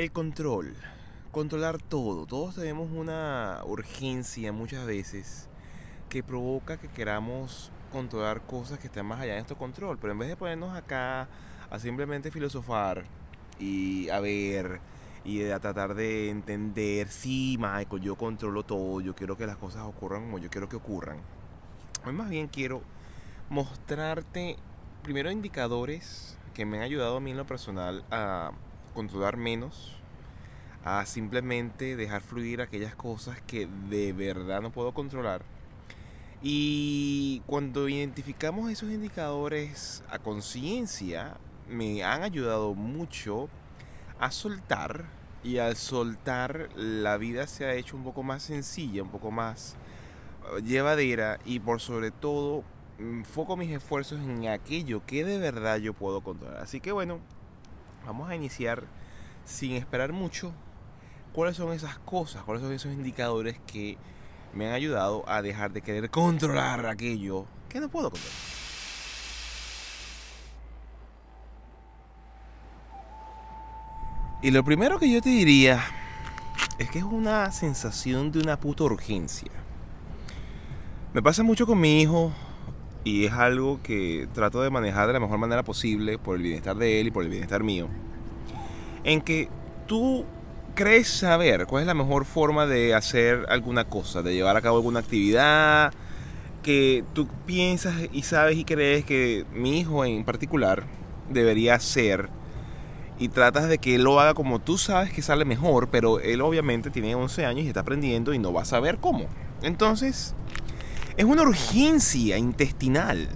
El control. Controlar todo. Todos tenemos una urgencia muchas veces que provoca que queramos controlar cosas que están más allá de nuestro control. Pero en vez de ponernos acá a simplemente filosofar y a ver y a tratar de entender, sí, Michael, yo controlo todo, yo quiero que las cosas ocurran como yo quiero que ocurran. Hoy más bien quiero mostrarte primero indicadores que me han ayudado a mí en lo personal a controlar menos, a simplemente dejar fluir aquellas cosas que de verdad no puedo controlar. Y cuando identificamos esos indicadores a conciencia, me han ayudado mucho a soltar y al soltar la vida se ha hecho un poco más sencilla, un poco más eh, llevadera y por sobre todo enfoco mis esfuerzos en aquello que de verdad yo puedo controlar. Así que bueno, vamos a iniciar sin esperar mucho. ¿Cuáles son esas cosas? ¿Cuáles son esos indicadores que me han ayudado a dejar de querer controlar aquello que no puedo controlar? Y lo primero que yo te diría es que es una sensación de una puta urgencia. Me pasa mucho con mi hijo y es algo que trato de manejar de la mejor manera posible por el bienestar de él y por el bienestar mío. En que tú crees saber cuál es la mejor forma de hacer alguna cosa, de llevar a cabo alguna actividad, que tú piensas y sabes y crees que mi hijo en particular debería hacer y tratas de que él lo haga como tú sabes que sale mejor, pero él obviamente tiene 11 años y está aprendiendo y no va a saber cómo. Entonces, es una urgencia intestinal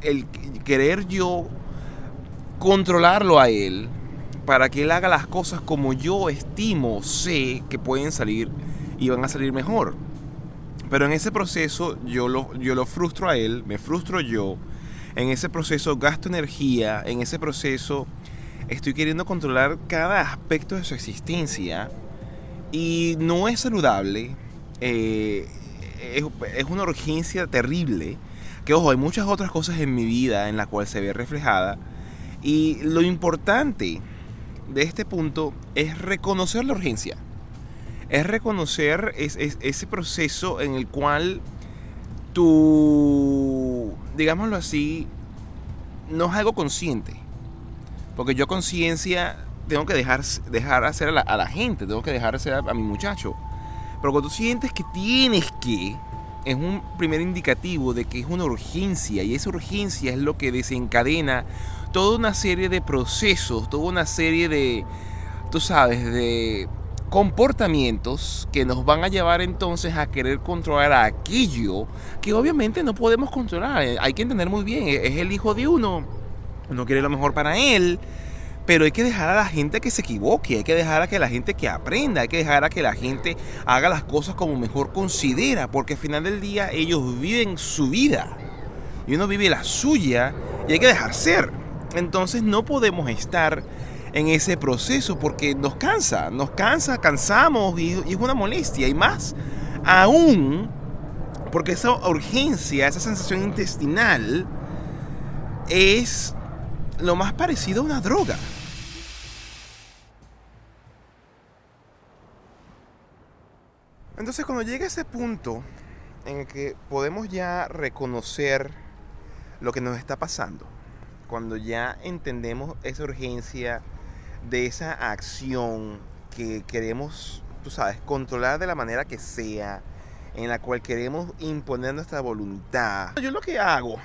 el querer yo controlarlo a él para que él haga las cosas como yo estimo, sé que pueden salir y van a salir mejor. Pero en ese proceso yo lo, yo lo frustro a él, me frustro yo. En ese proceso gasto energía, en ese proceso estoy queriendo controlar cada aspecto de su existencia y no es saludable. Eh, es, una urgencia terrible. Que ojo, hay muchas otras cosas en mi vida en la cual se ve reflejada. Y lo importante de este punto es reconocer la urgencia. Es reconocer ese proceso en el cual tú, digámoslo así, no es algo consciente. Porque yo conciencia tengo que dejar, dejar hacer a la, gente, tengo que dejar hacer a mi muchacho. Pero cuando tú sientes que tienes que, es un primer indicativo de que es una urgencia y esa urgencia es lo que desencadena toda una serie de procesos, toda una serie de, tú sabes, de comportamientos que nos van a llevar entonces a querer controlar aquello que obviamente no podemos controlar. Hay que entender muy bien, es el hijo de uno, uno quiere lo mejor para él, pero hay que dejar a la gente que se equivoque, hay que dejar a que la gente que aprenda, hay que dejar a que la gente haga las cosas como mejor considera, porque al final del día ellos viven su vida y uno vive la suya y hay que dejar ser. Entonces no podemos estar en ese proceso porque nos cansa, nos cansa, cansamos y, es una molestia y más aún porque esa urgencia, esa sensación intestinal es lo más parecido a una droga. Entonces cuando llega ese punto en el que podemos ya reconocer lo que nos está pasando, cuando ya entendemos esa urgencia de esa acción que queremos, tú sabes, controlar de la manera que sea, en la cual queremos imponer nuestra voluntad. Yo lo que hago,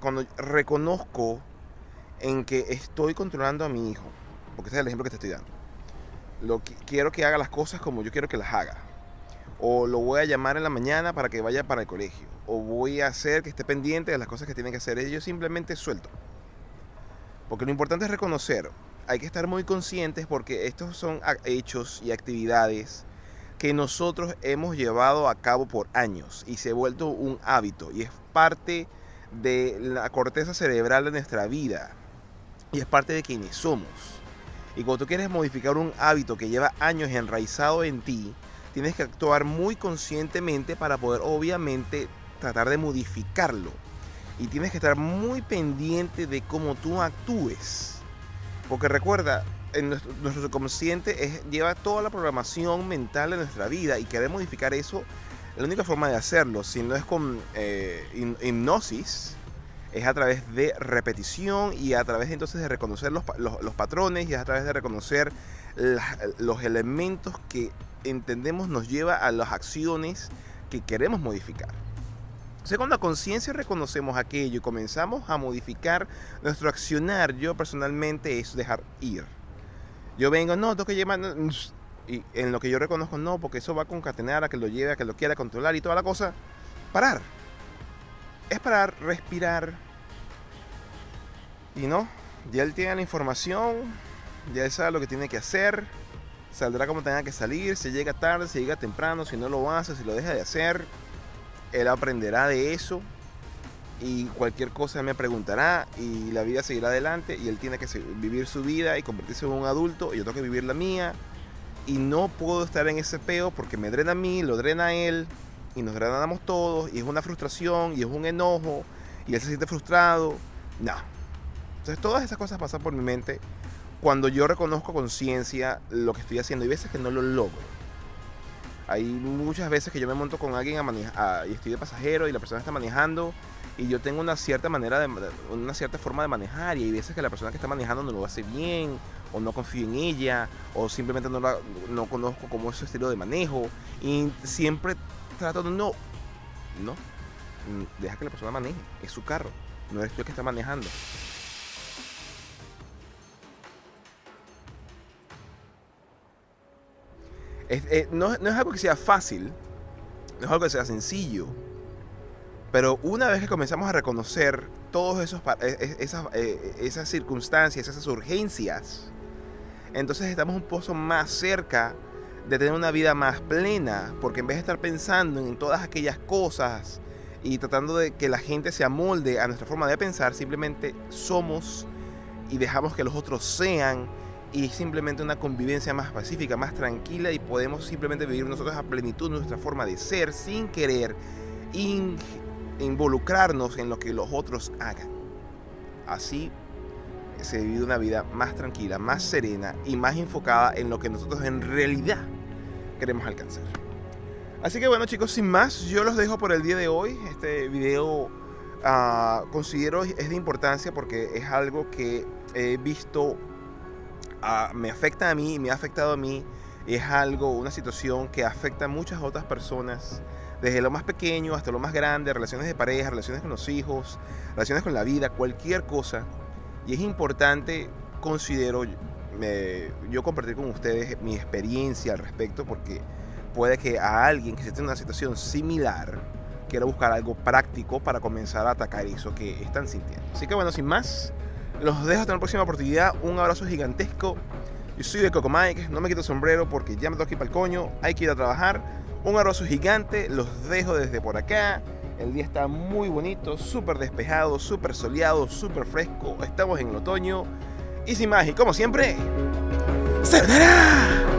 cuando reconozco en que estoy controlando a mi hijo, porque ese es el ejemplo que te estoy dando, lo quiero que haga las cosas como yo quiero que las haga o lo voy a llamar en la mañana para que vaya para el colegio, o voy a hacer que esté pendiente de las cosas que tiene que hacer. Yo simplemente suelto. Porque lo importante es reconocer, hay que estar muy conscientes porque estos son hechos y actividades que nosotros hemos llevado a cabo por años y se ha vuelto un hábito y es parte de la corteza cerebral de nuestra vida y es parte de quienes somos. Y cuando tú quieres modificar un hábito que lleva años enraizado en ti, tienes que actuar muy conscientemente para poder obviamente tratar de modificarlo. Y tienes que estar muy pendiente de cómo tú actúes. Porque recuerda, en nuestro, nuestro subconsciente es, lleva toda la programación mental de nuestra vida y querer modificar eso, la única forma de hacerlo, si no es con eh, hipnosis, es a través de repetición y a través entonces de reconocer los, los- patrones y a través de reconocer los elementos que entendemos nos lleva a las acciones que queremos modificar. Entonces cuando a conciencia reconocemos aquello y comenzamos a modificar nuestro accionar, yo personalmente es dejar ir. Yo vengo, no, tengo que llevar... mm, Y en lo que yo reconozco, no, porque eso va a concatenar a que lo lleve, a que lo quiera controlar y toda la cosa. Parar. Es parar, respirar. Y no, ya él tiene la información, ya él sabe lo que tiene que hacer, saldrá como tenga que salir, si llega tarde, si llega temprano, si no lo hace, si lo deja de hacer, él aprenderá de eso y cualquier cosa me preguntará y la vida seguirá adelante y él tiene que vivir su vida y convertirse en un adulto y yo tengo que vivir la mía y no puedo estar en ese peo porque me drena a mí, lo drena a él y nos drenamos todos y es una frustración y es un enojo y él se siente frustrado. No. Entonces todas esas cosas pasan por mi mente cuando yo reconozco conciencia lo que estoy haciendo. Hay veces que no lo logro. Hay muchas veces que yo me monto con alguien a manejar y estoy de pasajero y la persona está manejando y yo tengo una cierta manera de una cierta forma de manejar y hay veces que la persona que está manejando no lo hace bien o no confío en ella o simplemente no, no conozco cómo es su estilo de manejo y siempre trato de no no mm, deja que la persona maneje es su carro no eres tú el que está manejando Eh, no, no es algo que sea fácil, no es algo que sea sencillo, pero una vez que comenzamos a reconocer todas eh, eh, esas, eh, esas circunstancias, esas urgencias, entonces estamos un poco más cerca de tener una vida más plena, porque en vez de estar pensando en todas aquellas cosas y tratando de que la gente se amolde a nuestra forma de pensar, simplemente somos y dejamos que los otros sean y simplemente una convivencia más pacífica, más tranquila y podemos simplemente vivir nosotros a plenitud nuestra forma de ser sin querer in- involucrarnos en lo que los otros hagan. Así se vive una vida más tranquila, más serena y más enfocada en lo que nosotros en realidad queremos alcanzar. Así que bueno chicos, sin más, yo los dejo por el día de hoy. Este video ah, considero es de importancia porque es algo que he visto, me afecta a mí, me ha afectado a mí. Es algo, una situación que afecta a muchas otras personas, desde lo más pequeño hasta lo más grande, relaciones de pareja, relaciones con los hijos, relaciones con la vida, cualquier cosa. Y es importante, considero, yo compartir con ustedes mi experiencia al respecto porque puede que a alguien que esté en una situación similar quiera buscar algo práctico para comenzar a atacar eso que están sintiendo. Así que bueno, sin más, los dejo hasta la próxima oportunidad. Un abrazo gigantesco. Yo soy de Coco Mike, no me quito el sombrero porque ya me que ir para el coño, hay que ir a trabajar. Un abrazo gigante, los dejo desde por acá. El día está muy bonito, súper despejado, súper soleado, súper fresco. Estamos en el otoño. Y sin más, y como siempre, ¡Sayonara!